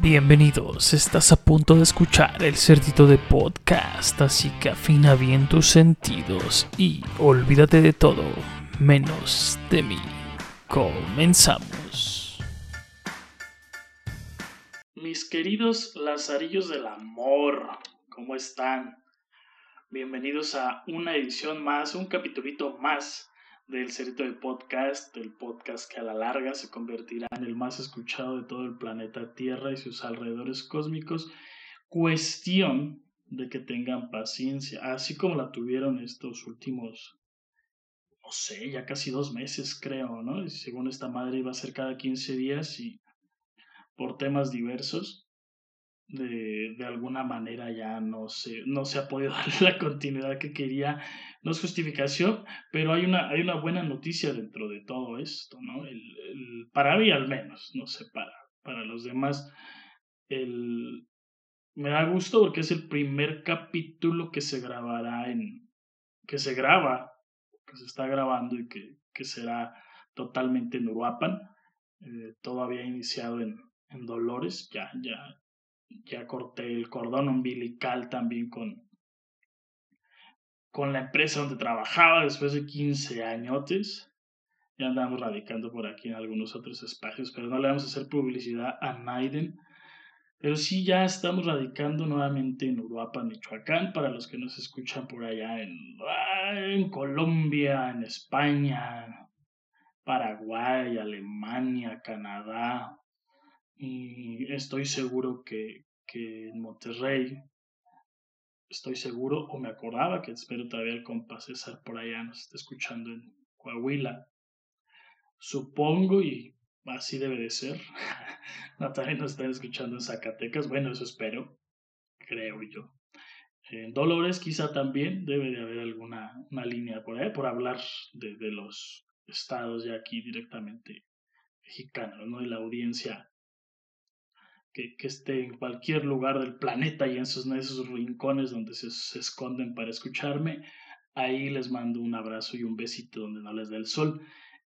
Bienvenidos, estás a punto de escuchar el cerdito de podcast, así que afina bien tus sentidos y olvídate de todo, menos de mí. Comenzamos. Mis queridos lazarillos del amor, ¿cómo están? Bienvenidos a una edición más, un capitulito más del Cerito de Podcast, el podcast que a la larga se convertirá en el más escuchado de todo el planeta Tierra y sus alrededores cósmicos. Cuestión de que tengan paciencia, así como la tuvieron estos últimos, no sé, ya casi dos meses creo, ¿no? Y según esta madre iba a ser cada 15 días y por temas diversos de, de, alguna manera ya no se, no se ha podido dar la continuidad que quería. No es justificación, pero hay una, hay una buena noticia dentro de todo esto, ¿no? El, el, para mí al menos, no sé, para, para los demás, el, me da gusto porque es el primer capítulo que se grabará en, que se graba, que se está grabando y que, que será totalmente en Uruapan. Eh, todo había iniciado en, en Dolores, ya, ya, ya corté el cordón umbilical también con, con la empresa donde trabajaba después de 15 añotes. Ya andamos radicando por aquí en algunos otros espacios, pero no le vamos a hacer publicidad a Naiden. Pero sí ya estamos radicando nuevamente en Uruapan, Michoacán, para los que nos escuchan por allá en, en Colombia, en España, Paraguay, Alemania, Canadá, y estoy seguro que, que en Monterrey, estoy seguro, o me acordaba que espero todavía el compa César por allá nos está escuchando en Coahuila. Supongo, y así debe de ser, no, también nos están escuchando en Zacatecas, bueno, eso espero, creo yo. En Dolores quizá también debe de haber alguna una línea por ahí, por hablar de, de los estados ya aquí directamente mexicanos, ¿no? Y la audiencia que, esté en cualquier lugar del planeta y en esos, esos rincones donde se, esconden para escucharme. Ahí les mando un abrazo y un besito donde no les dé el sol.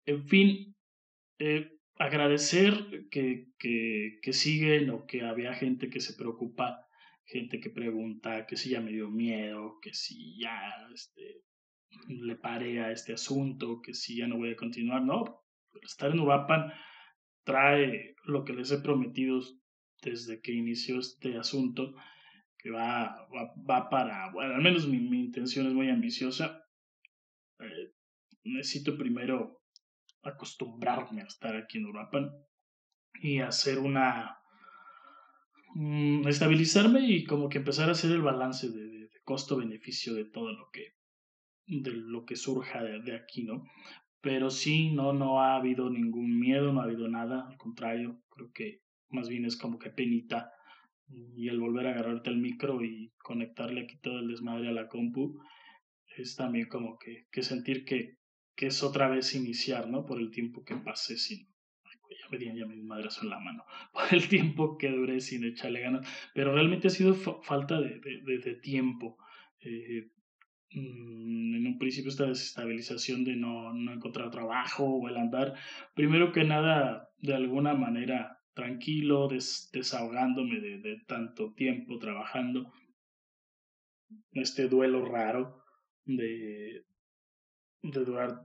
En fin, eh, agradecer que, que, que siguen o que había gente que se preocupa, gente que pregunta que si ya me dio miedo, que si ya este, le paré a este asunto, que si ya no voy a continuar. No, estar en Uruapan trae lo que les he prometido desde que inició este asunto, que va, va, va para, bueno, al menos mi, mi, intención es muy ambiciosa. Eh, necesito primero acostumbrarme a estar aquí en Uruapan y hacer una... Mm, estabilizarme y como que empezar a hacer el balance de, de, de costo-beneficio de todo lo que de lo que surja de, de, aquí, ¿no? Pero sí, no, no ha habido ningún miedo, no ha habido nada, al contrario, creo que más bien es como que penita y el volver a agarrarte el micro y conectarle aquí todo el desmadre a la compu es también como que, que sentir que, que es otra vez iniciar, ¿no? Por el tiempo que pasé sin, ya me dieron ya mi madrazo en la mano, por el tiempo que duré sin echarle ganas, pero realmente ha sido falta de, de, de tiempo. Eh, mm, en un principio esta desestabilización de no, no encontrar trabajo o el andar, primero que nada, de alguna manera tranquilo, des, desahogándome de, de, tanto tiempo trabajando, este duelo raro de, de durar,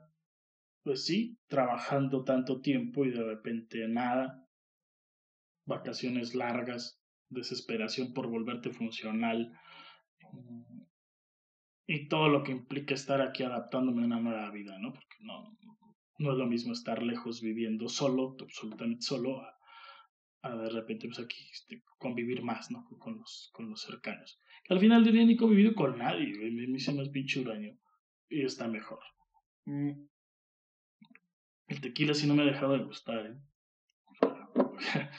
pues sí, trabajando tanto tiempo y de repente nada, vacaciones largas, desesperación por volverte funcional y todo lo que implica estar aquí adaptándome a una nueva vida, ¿no? Porque no, no es lo mismo estar lejos viviendo solo, absolutamente solo, a de repente pues aquí este, convivir más, ¿no? Con los, con los cercanos. Al final del día ni convivido con nadie, me, hice más pinche huraño y está mejor. Mm. El tequila sí no me ha dejado de gustar, ¿eh?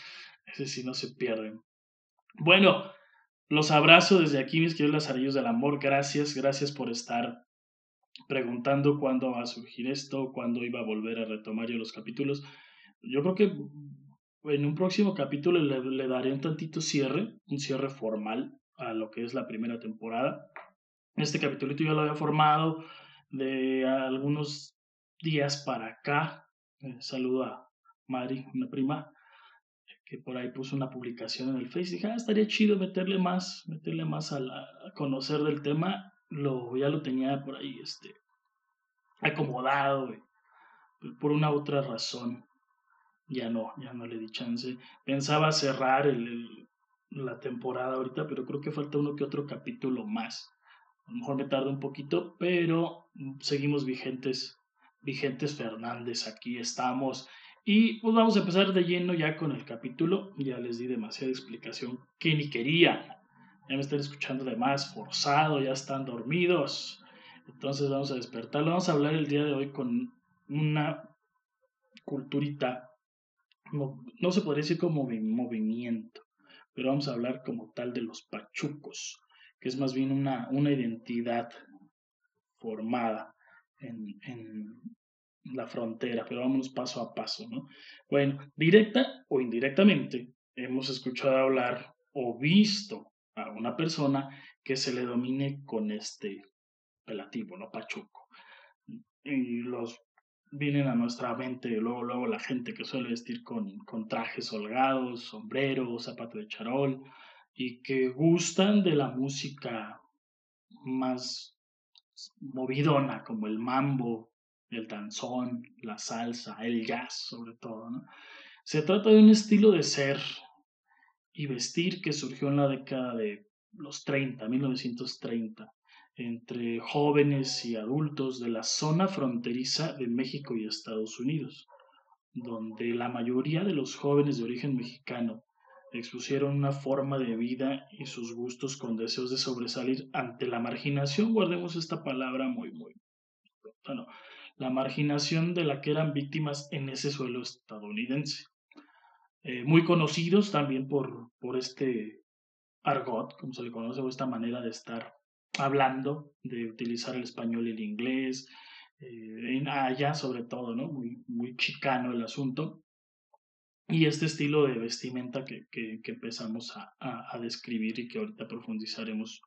Ese sí no se pierde. Bueno, los abrazo desde aquí, mis queridos lazarillos del amor. Gracias, gracias por estar preguntando cuándo va a surgir esto, cuándo iba a volver a retomar yo los capítulos. Yo creo que en un próximo capítulo le, daré un tantito cierre, un cierre formal a lo que es la primera temporada. Este capítulo yo lo había formado de algunos días para acá. Eh, saludo a Mari, una prima. que por ahí puso una publicación en el Facebook. Dije, ah, estaría chido meterle más, meterle más a, conocer del tema. Lo, ya lo tenía por ahí este, acomodado, por una otra razón. Ya no, ya no le di chance. Pensaba cerrar el, la temporada ahorita, pero creo que falta uno que otro capítulo más. A lo mejor me tarda un poquito, pero seguimos vigentes. Vigentes Fernández, aquí estamos. Y pues vamos a empezar de lleno ya con el capítulo. Ya les di demasiada explicación que ni quería. Ya me están escuchando de más, forzado, ya están dormidos. Entonces vamos a despertarlo. Vamos a hablar el día de hoy con una culturita, no, se podría decir como movimiento, pero vamos a hablar como tal de los pachucos, que es más bien una, una identidad formada en, en la frontera, pero vámonos paso a paso, ¿no? Bueno, directa o indirectamente, hemos escuchado hablar o visto a una persona que se le domine con este apelativo, ¿no? Pachuco. Y los vienen a nuestra mente luego, luego la gente que suele vestir con, con trajes holgados, sombreros, zapatos de charol y que gustan de la música más movidona como el mambo, el danzón, la salsa, el jazz sobre todo. ¿no? Se trata de un estilo de ser y vestir que surgió en la década de los 30, 1930, entre jóvenes y adultos de la zona fronteriza de México y Estados Unidos, donde la mayoría de los jóvenes de origen mexicano expusieron una forma de vida y sus gustos con deseos de sobresalir ante la marginación, guardemos esta palabra muy, muy, bueno, la marginación de la que eran víctimas en ese suelo estadounidense. Eh, muy conocidos también por, por este argot, como se le conoce, o esta manera de estar hablando, de utilizar el español y el inglés, eh, en allá sobre todo, ¿no? Muy, muy chicano el asunto. Y este estilo de vestimenta que, que, empezamos a, a, describir y que ahorita profundizaremos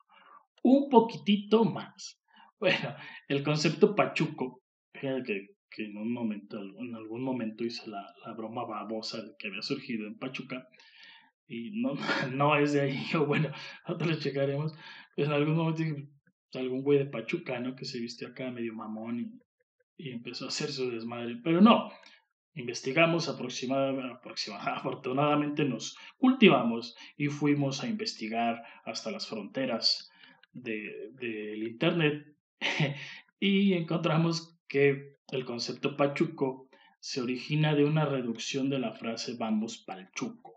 un poquitito más. Bueno, el concepto pachuco, que, que en un momento, en algún momento hice la, la broma babosa que había surgido en Pachuca, y no, no es de ahí, o bueno, ahora lo checaremos, pues en algún momento algún güey de Pachuca, ¿no? Que se vistió acá medio mamón y, empezó a hacer su desmadre, pero no, investigamos aproximadamente, afortunadamente nos cultivamos y fuimos a investigar hasta las fronteras del de, Internet y encontramos que el concepto pachuco se origina de una reducción de la frase vamos pa'l chuco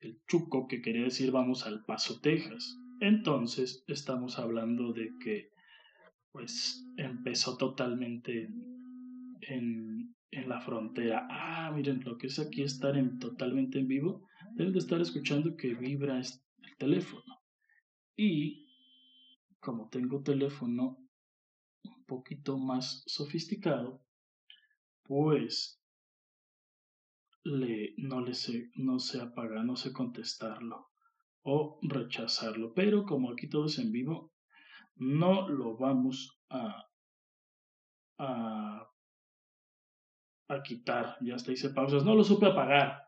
el Chuco, que quería decir vamos al Paso, Texas. Entonces estamos hablando de que pues empezó totalmente en, en la frontera. Ah, miren, lo que es aquí estar en, totalmente en vivo, deben de estar escuchando que vibra el teléfono. Y como tengo teléfono un poquito más sofisticado, pues le, no, le sé, no sé apagar, no sé contestarlo o rechazarlo. Pero como aquí todo es en vivo, no lo vamos a, a, a quitar. Ya hasta hice pausas. No lo supe apagar.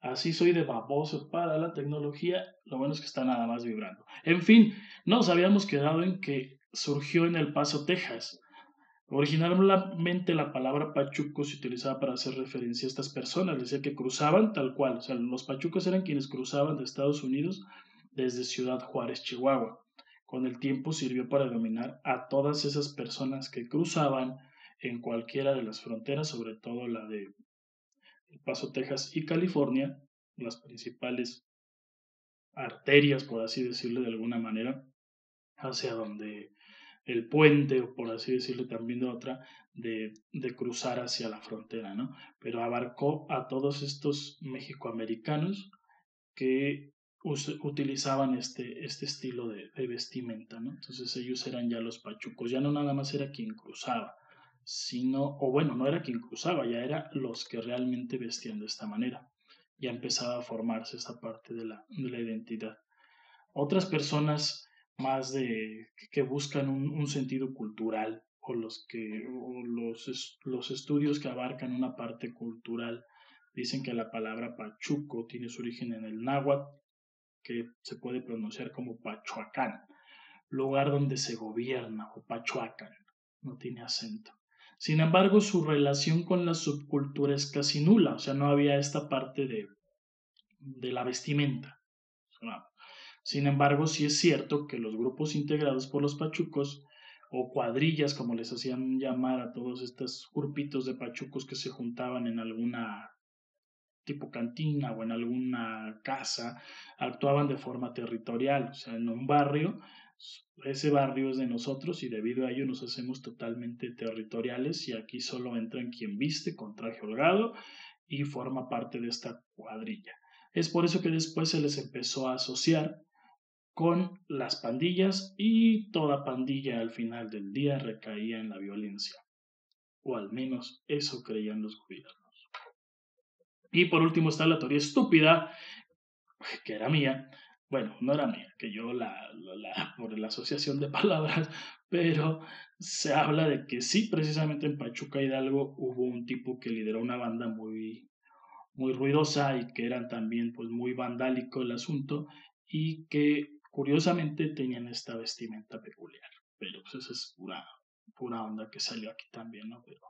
Así soy de baboso para la tecnología. Lo bueno es que está nada más vibrando. En fin, nos habíamos quedado en que surgió en El Paso, Texas. Originalmente la palabra pachuco se utilizaba para hacer referencia a estas personas, decía que cruzaban tal cual, o sea, los pachucos eran quienes cruzaban de Estados Unidos desde Ciudad Juárez, Chihuahua. Con el tiempo sirvió para denominar a todas esas personas que cruzaban en cualquiera de las fronteras, sobre todo la de El Paso, Texas y California, las principales arterias, por así decirlo de alguna manera, hacia donde el puente, por así decirlo también de otra, de, de, cruzar hacia la frontera, ¿no? Pero abarcó a todos estos mexicoamericanos que utilizaban este, este estilo de, vestimenta, ¿no? Entonces ellos eran ya los pachucos, ya no nada más era quien cruzaba, sino, o bueno, no era quien cruzaba, ya era los que realmente vestían de esta manera. Ya empezaba a formarse esa parte de la, de la identidad. Otras personas más de que buscan un, sentido cultural o los que los, los estudios que abarcan una parte cultural Dicen que la palabra pachuco tiene su origen en el náhuatl, que se puede pronunciar como Pachuacán, lugar donde se gobierna, o Pachuacan, no tiene acento. Sin embargo, su relación con la subcultura es casi nula, o sea, no había esta parte de, de la vestimenta. Sin embargo, sí es cierto que los grupos integrados por los pachucos o cuadrillas, como les hacían llamar a todos estos grupitos de pachucos que se juntaban en alguna tipo cantina o en alguna casa, actuaban de forma territorial, o sea, en un barrio, ese barrio es de nosotros y debido a ello nos hacemos totalmente territoriales y aquí solo entran quien viste con traje holgado y forma parte de esta cuadrilla. Es por eso que después se les empezó a asociar con las pandillas y toda pandilla al final del día recaía en la violencia. O al menos eso creían los gobiernos. Y por último está la teoría estúpida, que era mía. Bueno, no era mía, que yo la, la, por la asociación de palabras, pero se habla de que sí, precisamente en Pachuca Hidalgo hubo un tipo que lideró una banda muy, muy ruidosa y que eran también pues muy vandálico el asunto y que Curiosamente tenían esta vestimenta peculiar, pero pues esa es pura, pura onda que salió aquí también, ¿no? Pero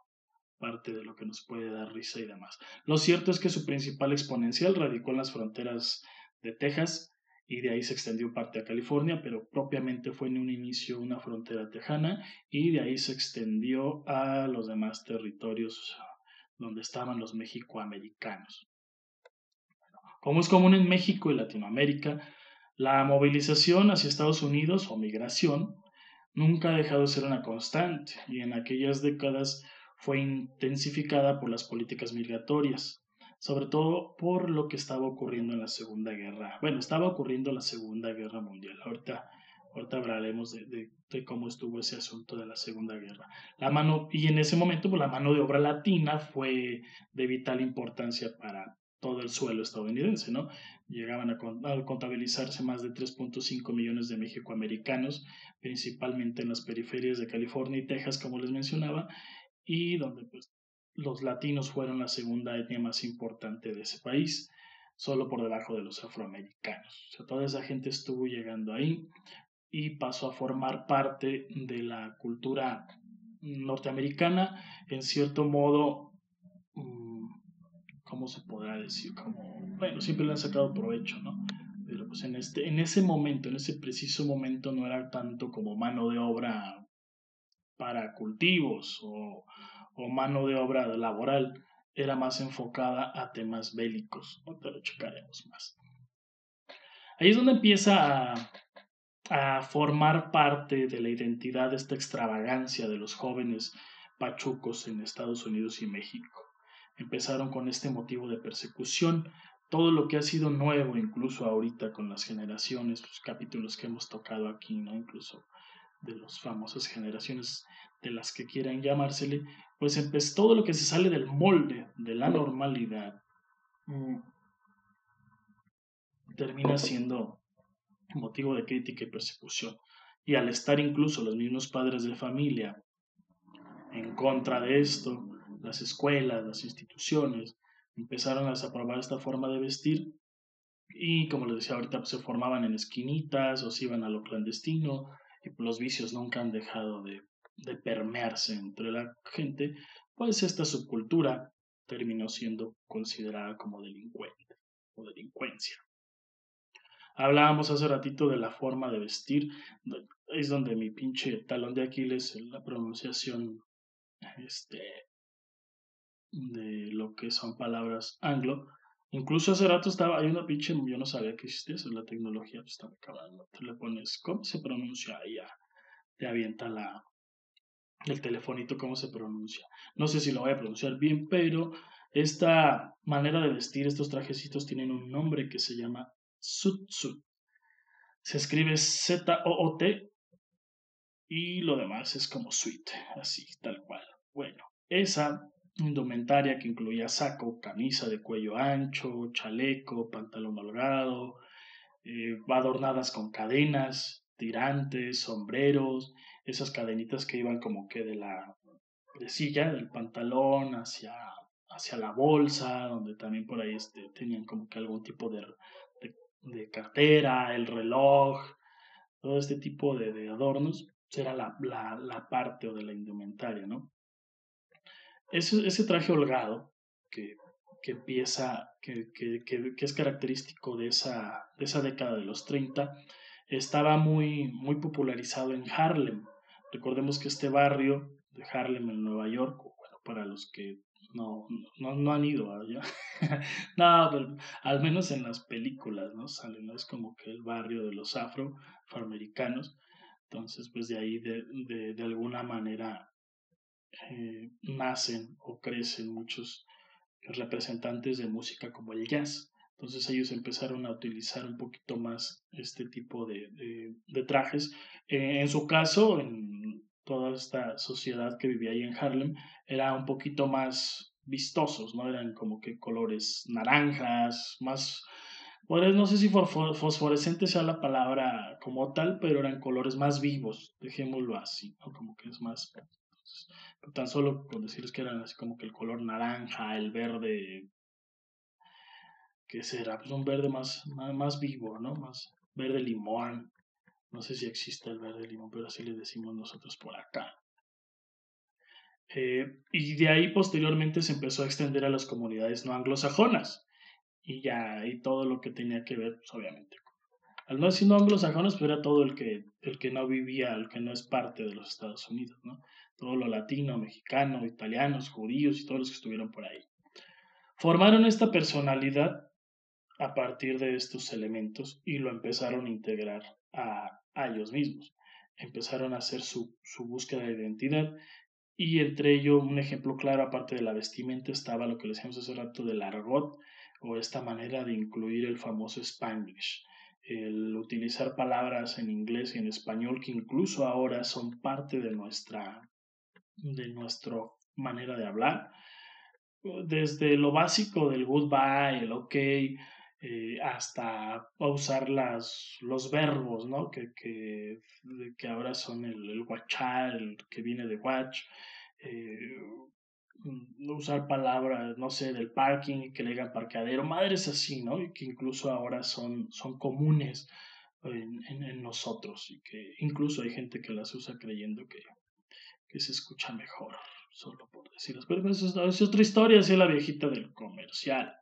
parte de lo que nos puede dar risa y demás. Lo cierto es que su principal exponencial radicó en las fronteras de Texas y de ahí se extendió parte a California, pero propiamente fue en un inicio una frontera tejana y de ahí se extendió a los demás territorios donde estaban los mexicoamericanos. como es común en México y Latinoamérica, la movilización hacia Estados Unidos o migración nunca ha dejado de ser una constante y en aquellas décadas fue intensificada por las políticas migratorias, sobre todo por lo que estaba ocurriendo en la Segunda Guerra. Bueno, estaba ocurriendo la Segunda Guerra Mundial. Ahorita, ahorita hablaremos de, cómo estuvo ese asunto de la Segunda Guerra. La mano, y en ese momento, pues, la mano de obra latina fue de vital importancia para todo el suelo estadounidense, ¿no? Llegaban a, contabilizarse más de 3.5 millones de mexicoamericanos, principalmente en las periferias de California y Texas, como les mencionaba, y donde pues los latinos fueron la segunda etnia más importante de ese país, solo por debajo de los afroamericanos. O sea, toda esa gente estuvo llegando ahí y pasó a formar parte de la cultura norteamericana, en cierto modo ¿cómo se podrá decir? Como, bueno, siempre le han sacado provecho, ¿no? Pero pues en, este, en ese momento, en ese preciso momento, no era tanto como mano de obra para cultivos o, mano de obra laboral, era más enfocada a temas bélicos. Te lo checaremos más. Ahí es donde empieza a, a formar parte de la identidad de esta extravagancia de los jóvenes pachucos en Estados Unidos y México empezaron con este motivo de persecución. Todo lo que ha sido nuevo, incluso ahorita con las generaciones, los capítulos que hemos tocado aquí, ¿no? Incluso de las famosas generaciones de las que quieran llamársele, pues todo lo que se sale del molde, de la normalidad, mm, termina siendo motivo de crítica y persecución. Y al estar incluso los mismos padres de familia en contra de esto, las escuelas, las instituciones empezaron a desaprobar esta forma de vestir y como les decía ahorita pues, se formaban en esquinitas o se iban a lo clandestino y pues, los vicios nunca han dejado de, de permearse entre la gente, pues esta subcultura terminó siendo considerada como delincuente o delincuencia. Hablábamos hace ratito de la forma de vestir, es donde mi pinche talón de Aquiles, la pronunciación este, de lo que son palabras anglo. Incluso hace rato estaba, hay una pinche, yo no sabía que existía eso, la tecnología pues estaba acabando. Tú le pones, ¿cómo se pronuncia? Y ya te avienta la, el telefonito, ¿cómo se pronuncia? No sé si lo voy a pronunciar bien, pero esta manera de vestir, estos trajecitos tienen un nombre que se llama sut sut. Se escribe Z-O-O-T y lo demás es como suite, así, tal cual. Bueno, esa indumentaria que incluía saco, camisa de cuello ancho, chaleco, pantalón holgado, eh, adornadas con cadenas, tirantes, sombreros, esas cadenitas que iban como que de la de silla, del pantalón hacia, hacia la bolsa, donde también por ahí este, tenían como que algún tipo de, de, cartera, el reloj, todo este tipo de, de adornos, era la, la, la, parte o de la indumentaria, ¿no? Ese, ese traje holgado que, que empieza, que, que, que, es característico de esa, de esa década de los 30, estaba muy, muy popularizado en Harlem. Recordemos que este barrio de Harlem en Nueva York, bueno, para los que no, no, no han ido allá, no, al menos en las películas, ¿no? Sale, ¿no? Es como que el barrio de los afro, afroamericanos. Entonces, pues de ahí de, de, de alguna manera eh, nacen o crecen muchos representantes de música como el jazz. Entonces ellos empezaron a utilizar un poquito más este tipo de, de, trajes. Eh, en su caso, en toda esta sociedad que vivía ahí en Harlem, era un poquito más vistosos, ¿no? Eran como que colores naranjas, más, pues, no sé si fosforescente sea la palabra como tal, pero eran colores más vivos, dejémoslo así. Como que es más tan solo con decirles que eran así como que el color naranja, el verde, ¿qué será? Pues un verde más, más, vivo, ¿no? Más verde limón. No sé si existe el verde limón, pero así le decimos nosotros por acá. Eh, y de ahí posteriormente se empezó a extender a las comunidades no anglosajonas. Y ya, y todo lo que tenía que ver, pues obviamente. Al no decir no anglosajonas, pues era todo el que, el que no vivía, el que no es parte de los Estados Unidos, ¿no? Todo lo latino, mexicano, italianos, judíos y todos los que estuvieron por ahí. Formaron esta personalidad a partir de estos elementos y lo empezaron a integrar a, ellos mismos. Empezaron a hacer su, su búsqueda de identidad y entre ello un ejemplo claro, aparte de la vestimenta, estaba lo que le decíamos hace rato del argot o esta manera de incluir el famoso spanglish el utilizar palabras en inglés y en español que incluso ahora son parte de nuestra de nuestra manera de hablar. Desde lo básico del goodbye, el ok, eh, hasta usar las, los verbos, ¿no? Que, que, que ahora son el, el watchar, el que viene de watch, eh, usar palabras, no sé, del parking, que le digan parqueadero, madres así, ¿no? Y que incluso ahora son, son comunes en, en nosotros y que incluso hay gente que las usa creyendo que, que se escucha mejor, solo por decirlo. Pero eso es, otra historia, así la viejita del comercial.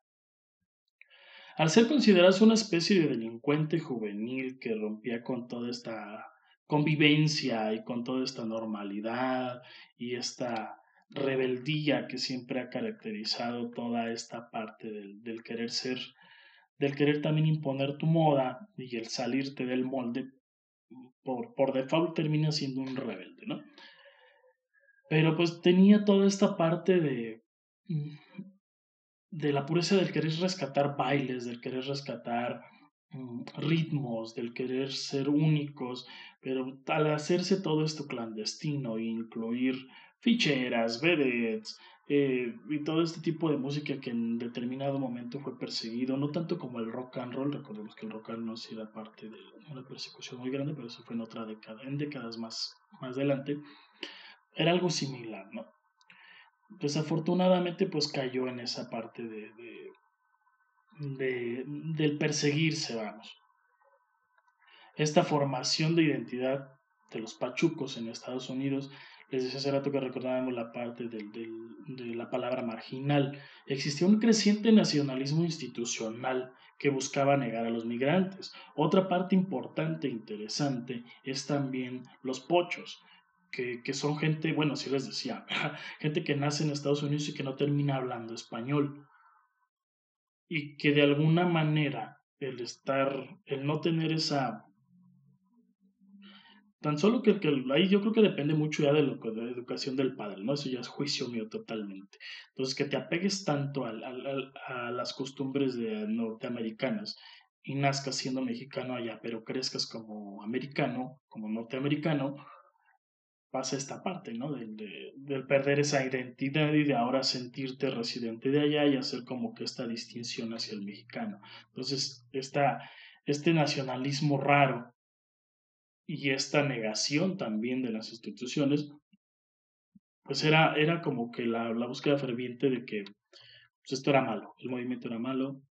Al ser considerado una especie de delincuente juvenil que rompía con toda esta convivencia y con toda esta normalidad y esta rebeldía que siempre ha caracterizado toda esta parte del, del querer ser, del querer también imponer tu moda y el salirte del molde, por, por default termina siendo un rebelde, ¿no? Pero pues tenía toda esta parte de, de la pureza del querer rescatar bailes, del querer rescatar mm, ritmos, del querer ser únicos, pero al hacerse todo esto clandestino, incluir ficheras, vedettes, eh, y todo este tipo de música que en determinado momento fue perseguido, no tanto como el rock and roll, recordemos que el rock and roll sí era parte de una persecución muy grande, pero eso fue en otra década, en décadas más, más adelante, era algo similar, ¿no? Desafortunadamente, pues cayó en esa parte de, de, del perseguirse, vamos. Esta formación de identidad de los pachucos en Estados Unidos, les decía hace rato que recordábamos la parte del, de la palabra marginal. Existía un creciente nacionalismo institucional que buscaba negar a los migrantes. Otra parte importante e interesante es también los pochos que, son gente, bueno, sí les decía, gente que nace en Estados Unidos y que no termina hablando español. Y que de alguna manera el estar, el no tener esa... Tan solo que, que ahí yo creo que depende mucho ya de, lo, de la educación del padre, ¿no? Eso ya es juicio mío totalmente. Entonces, que te apegues tanto al, a las costumbres de norteamericanas y nazcas siendo mexicano allá, pero crezcas como americano, como norteamericano, pasa esta parte, ¿no? Del, de, perder esa identidad y de ahora sentirte residente de allá y hacer como que esta distinción hacia el mexicano. Entonces, esta, este nacionalismo raro y esta negación también de las instituciones, pues era, era como que la, la búsqueda ferviente de que pues esto era malo, el movimiento era malo.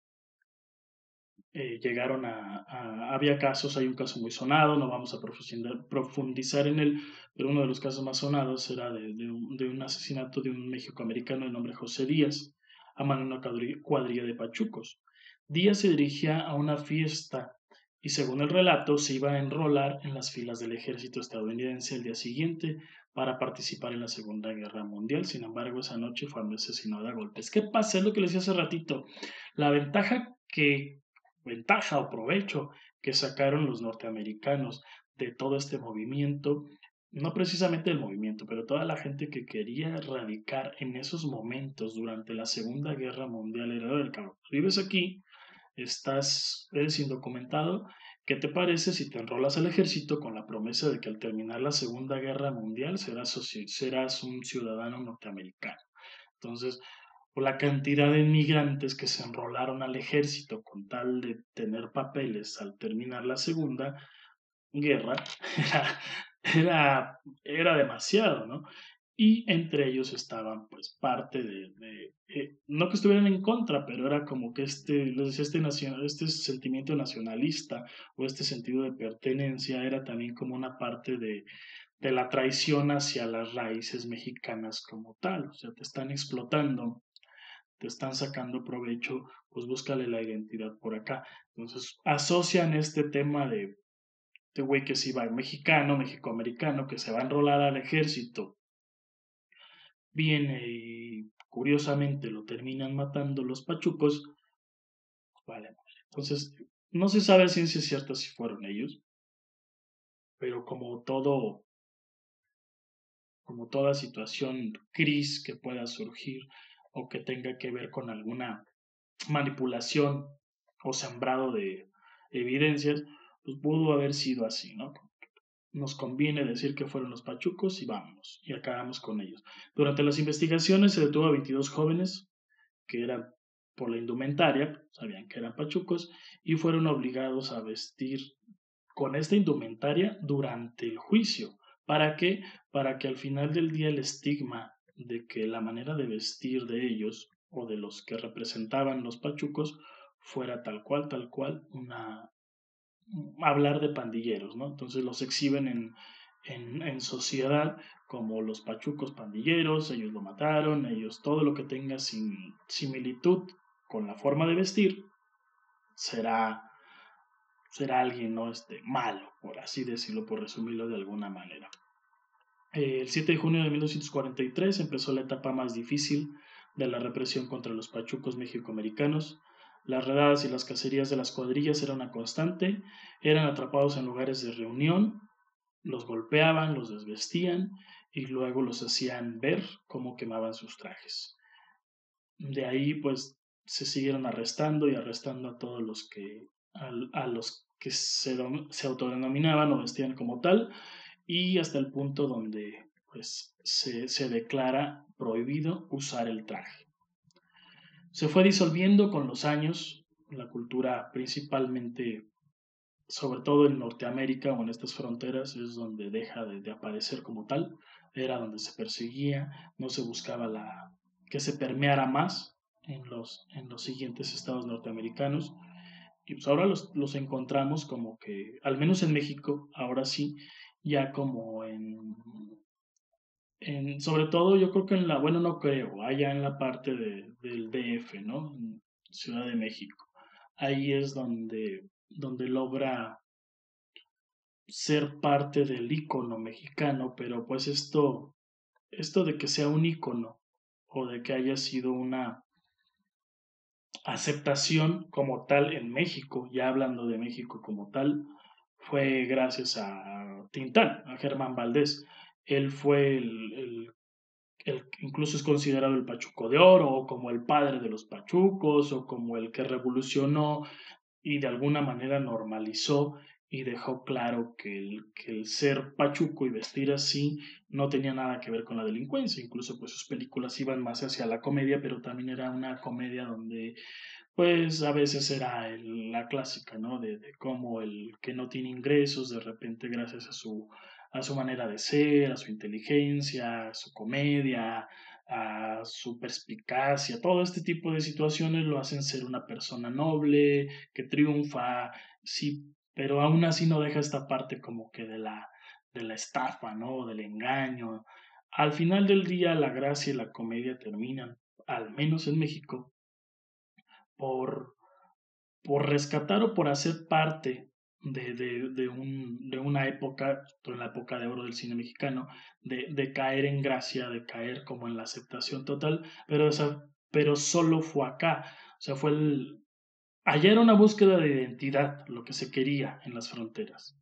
Eh, llegaron a, Había casos, hay un caso muy sonado, no vamos a profundizar en él, pero uno de los casos más sonados era de, un, de un, asesinato de un mexicoamericano de nombre José Díaz a mano de una cuadrilla de pachucos. Díaz se dirigía a una fiesta y según el relato se iba a enrolar en las filas del ejército estadounidense el día siguiente para participar en la Segunda Guerra Mundial. Sin embargo, esa noche fue asesinado a golpes. ¿Qué pasa? Es lo que les decía hace ratito. La ventaja que, ventaja o provecho que sacaron los norteamericanos de todo este movimiento, no precisamente el movimiento, pero toda la gente que quería radicar en esos momentos durante la Segunda Guerra Mundial era el cabrón. Vives aquí, estás, eres indocumentado, ¿qué te parece si te enrolas al ejército con la promesa de que al terminar la Segunda Guerra Mundial serás, serás un ciudadano norteamericano? Entonces, por la cantidad de inmigrantes que se enrolaron al ejército con tal de tener papeles al terminar la Segunda Guerra, era, era, demasiado, ¿no? y entre ellos estaban pues parte de, eh, no que estuvieran en contra, pero era como que este, les decía, este, nacional, este sentimiento nacionalista o este sentido de pertenencia era también como una parte de, de la traición hacia las raíces mexicanas como tal, o sea, te están explotando, te están sacando provecho, pues búscale la identidad por acá. Entonces asocian este tema de, de güey que si va mexicano, mexicoamericano, que se va a enrolar al ejército viene y curiosamente lo terminan matando los pachucos, vale. Entonces, no se sabe a ciencia cierta si fueron ellos, pero como todo, como toda situación gris que pueda surgir o que tenga que ver con alguna manipulación o sembrado de evidencias, pues pudo haber sido así, ¿no? nos conviene decir que fueron los pachucos y vámonos, y acabamos con ellos. Durante las investigaciones se detuvo a 22 jóvenes que eran por la indumentaria, sabían que eran pachucos, y fueron obligados a vestir con esta indumentaria durante el juicio. ¿Para qué? Para que al final del día el estigma de que la manera de vestir de ellos o de los que representaban los pachucos fuera tal cual, tal cual, una, hablar de pandilleros, ¿no? Entonces los exhiben en, en, sociedad como los pachucos pandilleros, ellos lo mataron, ellos todo lo que tenga sin similitud con la forma de vestir será será alguien no este malo, por así decirlo, por resumirlo de alguna manera. El 7 de junio de 1943 empezó la etapa más difícil de la represión contra los pachucos mexicoamericanos. Las redadas y las cacerías de las cuadrillas eran una constante, eran atrapados en lugares de reunión, los golpeaban, los desvestían y luego los hacían ver cómo quemaban sus trajes. De ahí pues se siguieron arrestando y arrestando a todos los que, a, los que se, se autodenominaban o vestían como tal y hasta el punto donde pues se, se declara prohibido usar el traje. Se fue disolviendo con los años la cultura principalmente, sobre todo en Norteamérica o en estas fronteras, es donde deja de, aparecer como tal, era donde se perseguía, no se buscaba la, que se permeara más en los, en los siguientes estados norteamericanos. Y pues ahora los, los encontramos como que, al menos en México, ahora sí, ya como en sobre todo yo creo que en la, bueno, no creo, allá en la parte de, del DF, ¿no? Ciudad de México. Ahí es donde, donde logra ser parte del icono mexicano, pero pues esto, esto de que sea un icono o de que haya sido una aceptación como tal en México, ya hablando de México como tal, fue gracias a Tintán, a Germán Valdés él fue el, el, incluso es considerado el Pachuco de Oro, o como el padre de los Pachucos, o como el que revolucionó y de alguna manera normalizó y dejó claro que el, que el ser pachuco y vestir así no tenía nada que ver con la delincuencia. Incluso pues sus películas iban más hacia la comedia, pero también era una comedia donde pues a veces era la clásica, ¿no? De, de cómo el que no tiene ingresos de repente gracias a su a su manera de ser, a su inteligencia, a su comedia, a su perspicacia, todo este tipo de situaciones lo hacen ser una persona noble, que triunfa, sí, pero aún así no deja esta parte como que de la, de la estafa, ¿no? Del engaño. Al final del día la gracia y la comedia terminan, al menos en México, por, por rescatar o por hacer parte de, de, de, un, de una época, en la época de oro del cine mexicano, de, de caer en gracia, de caer como en la aceptación total, pero, pero solo fue acá. O sea, fue el... Allá era una búsqueda de identidad, lo que se quería en las fronteras,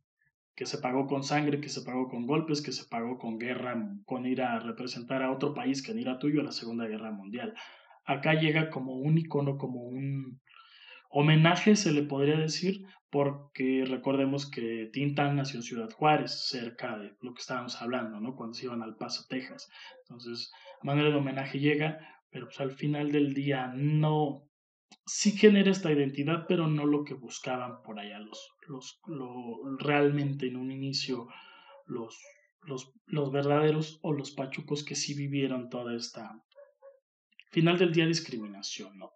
que se pagó con sangre, que se pagó con golpes, que se pagó con guerra, con ir a representar a otro país que no era tuyo a la Segunda Guerra Mundial. Acá llega como un icono, como un, homenaje, se le podría decir, porque recordemos que Tintán nació en Ciudad Juárez, cerca de lo que estábamos hablando, ¿no? Cuando se iban al Paso, Texas. Entonces, a manera de homenaje llega, pero pues al final del día no, sí genera esta identidad, pero no lo que buscaban por allá los, los, lo, realmente en un inicio los, los, los verdaderos o los pachucos que sí vivieron toda esta, final del día discriminación, ¿no?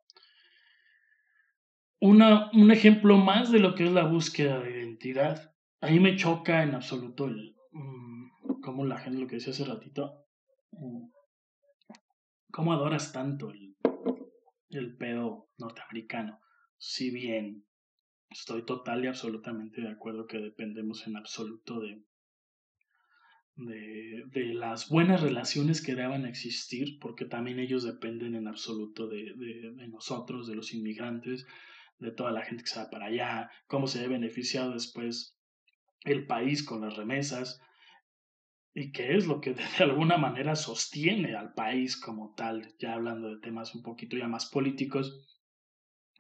una, un ejemplo más de lo que es la búsqueda de identidad. A mí me choca en absoluto el, mm, como la gente, lo que decía hace ratito, mm, cómo adoras tanto el, el pedo norteamericano. Si bien estoy total y absolutamente de acuerdo que dependemos en absoluto de, de, de, las buenas relaciones que deban existir, porque también ellos dependen en absoluto de, de, de nosotros, de los inmigrantes, de toda la gente que se va para allá, cómo se ve beneficiado después el país con las remesas y qué es lo que de alguna manera sostiene al país como tal, ya hablando de temas un poquito ya más políticos,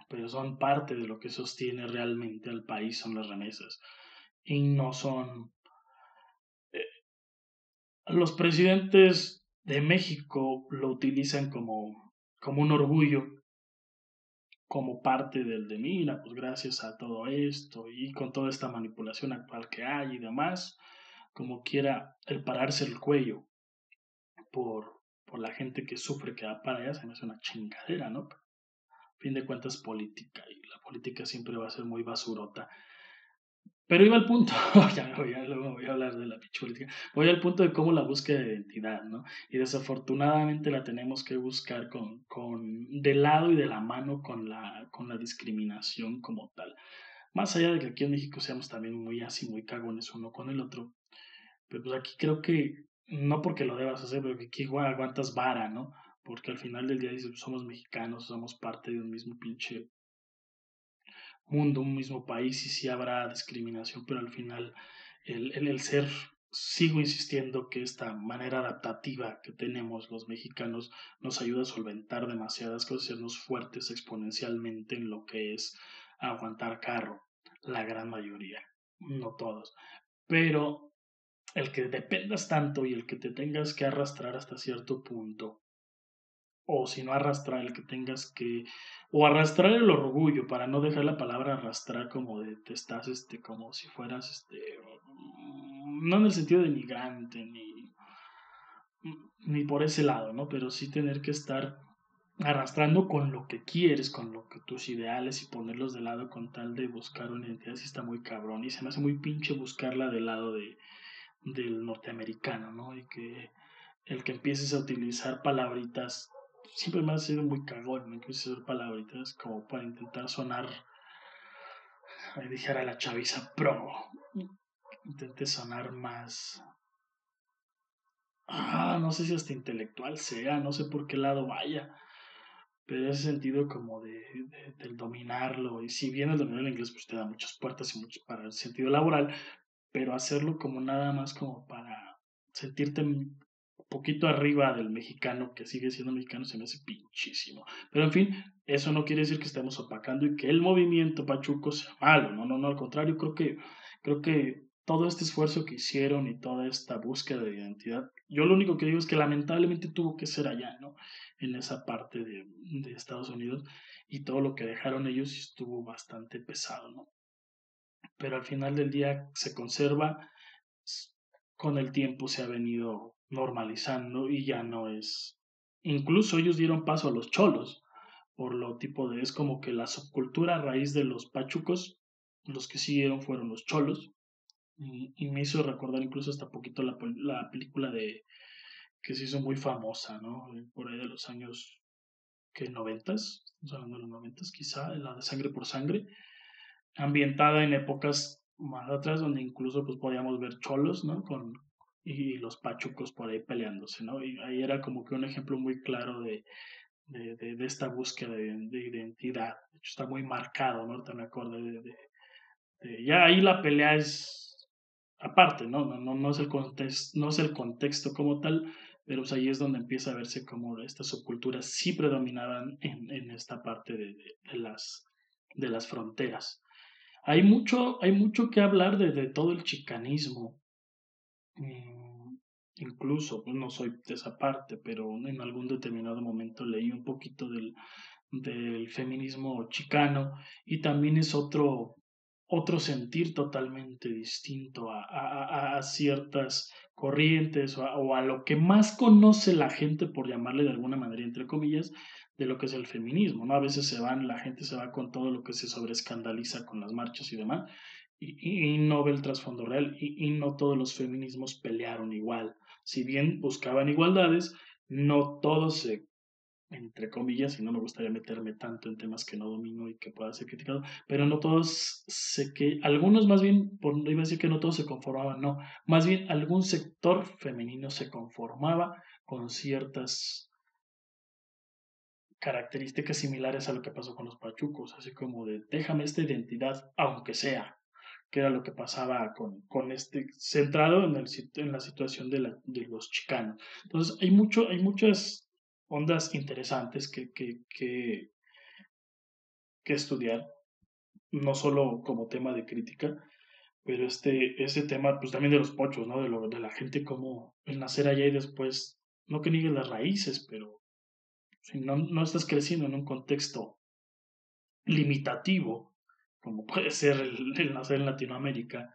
pero son parte de lo que sostiene realmente al país, son las remesas y no son... Los presidentes de México lo utilizan como, como un orgullo como parte del de mira, pues gracias a todo esto y con toda esta manipulación actual que hay y demás, como quiera el pararse el cuello por, por la gente que sufre que va para allá, se me hace una chingadera, ¿no? A fin de cuentas política y la política siempre va a ser muy basurota pero iba al punto, ya voy a, luego voy a hablar de la política, voy al punto de cómo la búsqueda de identidad, ¿no? Y desafortunadamente la tenemos que buscar con, con, de lado y de la mano con la, con la discriminación como tal. Más allá de que aquí en México seamos también muy así, muy cagones uno con el otro, pero pues aquí creo que, no porque lo debas hacer, pero que aquí aguantas vara, ¿no? Porque al final del día dices, somos mexicanos, somos parte de un mismo pinche mundo, un mismo país y sí habrá discriminación, pero al final el, el, el, ser, sigo insistiendo que esta manera adaptativa que tenemos los mexicanos nos ayuda a solventar demasiadas cosas, sernos fuertes exponencialmente en lo que es aguantar carro, la gran mayoría, no todos, pero el que dependas tanto y el que te tengas que arrastrar hasta cierto punto o si no arrastrar el que tengas que o arrastrar el orgullo para no dejar la palabra arrastrar como de te estás este como si fueras este no en el sentido de migrante ni ni por ese lado no pero sí tener que estar arrastrando con lo que quieres con lo que tus ideales y ponerlos de lado con tal de buscar una identidad sí está muy cabrón. Y se me hace muy pinche buscarla del lado de del norteamericano no y que el que empieces a utilizar palabritas siempre me ha sido muy cagón, me quise hacer palabritas como para intentar sonar, me dijera la chaviza pro, intenté sonar más, ah, no sé si hasta intelectual sea, no sé por qué lado vaya, pero ese sentido como de, de, del dominarlo, y si bien el dominar el inglés pues te da muchas puertas y mucho para el sentido laboral, pero hacerlo como nada más como para sentirte poquito arriba del mexicano, que sigue siendo mexicano, se me hace pinchísimo. Pero en fin, eso no quiere decir que estemos opacando y que el movimiento pachuco sea malo, no, no, no, al contrario, creo que, creo que todo este esfuerzo que hicieron y toda esta búsqueda de identidad, yo lo único que digo es que lamentablemente tuvo que ser allá, ¿no? En esa parte de, de Estados Unidos y todo lo que dejaron ellos estuvo bastante pesado, ¿no? Pero al final del día se conserva, con el tiempo se ha venido normalizando y ya no es incluso ellos dieron paso a los cholos, por lo tipo de, es como que la subcultura a raíz de los pachucos, los que siguieron fueron los cholos, y, me hizo recordar incluso hasta poquito la, la película de que se hizo muy famosa, ¿no? Por ahí de los años que noventas, estamos hablando de los noventas quizá, la de Sangre por Sangre, ambientada en épocas más atrás donde incluso pues podíamos ver cholos, ¿no? Con, y los pachucos por ahí peleándose, ¿no? Y ahí era como que un ejemplo muy claro de, de, de, esta búsqueda de, identidad. De hecho, está muy marcado, ¿no? Te me acuerdo de, Ya ahí la pelea es aparte, ¿no? No, no, no, es el contexto, no es el contexto como tal, pero pues ahí es donde empieza a verse como estas subculturas sí predominaban en, en esta parte de, de, las, de las fronteras. Hay mucho, hay mucho que hablar de, de todo el chicanismo. Mm, incluso, pues no soy de esa parte, pero en algún determinado momento leí un poquito del, del feminismo chicano y también es otro, otro sentir totalmente distinto a, a, a ciertas corrientes o a, lo que más conoce la gente, por llamarle de alguna manera, entre comillas, de lo que es el feminismo. ¿no? A veces se van, la gente se va con todo lo que se sobrescandaliza con las marchas y demás, y, no ve el trasfondo real, y, no todos los feminismos pelearon igual. Si bien buscaban igualdades, no todos se entre comillas, y no me gustaría meterme tanto en temas que no domino y que pueda ser criticado, pero no todos sé que, algunos más bien, por, iba a decir que no todos se conformaban, no, más bien algún sector femenino se conformaba con ciertas características similares a lo que pasó con los pachucos, así como de déjame esta identidad, aunque sea, que era lo que pasaba con, con este, centrado en, el, en la situación de, la, de los chicanos. Entonces, hay, mucho, hay muchas ondas interesantes que, que, que, estudiar, no solo como tema de crítica, pero este, ese tema, pues también de los pochos, ¿no? De, lo, de la gente como el nacer allá y después, no que niegues las raíces, pero no, no estás creciendo en un contexto limitativo, como puede ser el, nacer en Latinoamérica,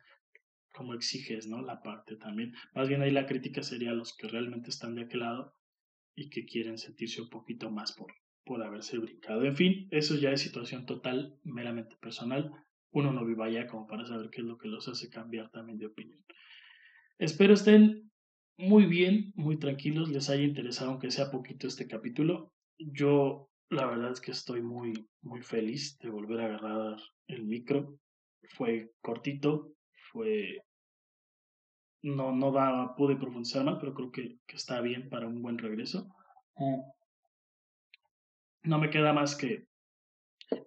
como exiges, ¿no? La parte también. Más bien ahí la crítica sería a los que realmente están de aquel lado y que quieren sentirse un poquito más por, por haberse brincado. En fin, eso ya es situación total, meramente personal. Uno no viva allá como para saber qué es lo que los hace cambiar también de opinión. Espero estén muy bien, muy tranquilos, les haya interesado aunque sea poquito este capítulo. Yo la verdad es que estoy muy, muy feliz de volver a agarrar el micro. Fue cortito, fue no, no da, pude profundizar más, pero creo que, está bien para un buen regreso. Mm. No me queda más que,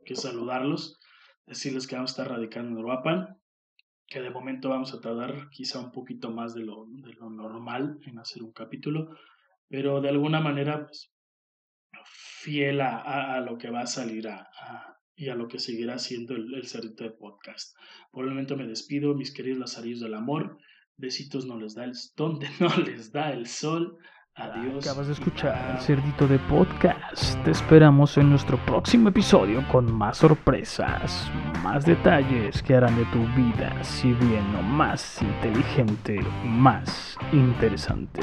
que saludarlos, decirles que vamos a estar radicando en Uruapan, que de momento vamos a tardar quizá un poquito más de lo, de lo normal en hacer un capítulo, pero de alguna manera pues, fiel a, a, lo que va a salir a, y a lo que seguirá siendo el, el cerdito de podcast. Por el momento me despido, mis queridos lazarillos del amor. Besitos no les da el donde no les da el sol. Adiós. Acabas de escuchar el Cerdito de Podcast. Te esperamos en nuestro próximo episodio con más sorpresas, más detalles que harán de tu vida, si bien no más inteligente, más interesante.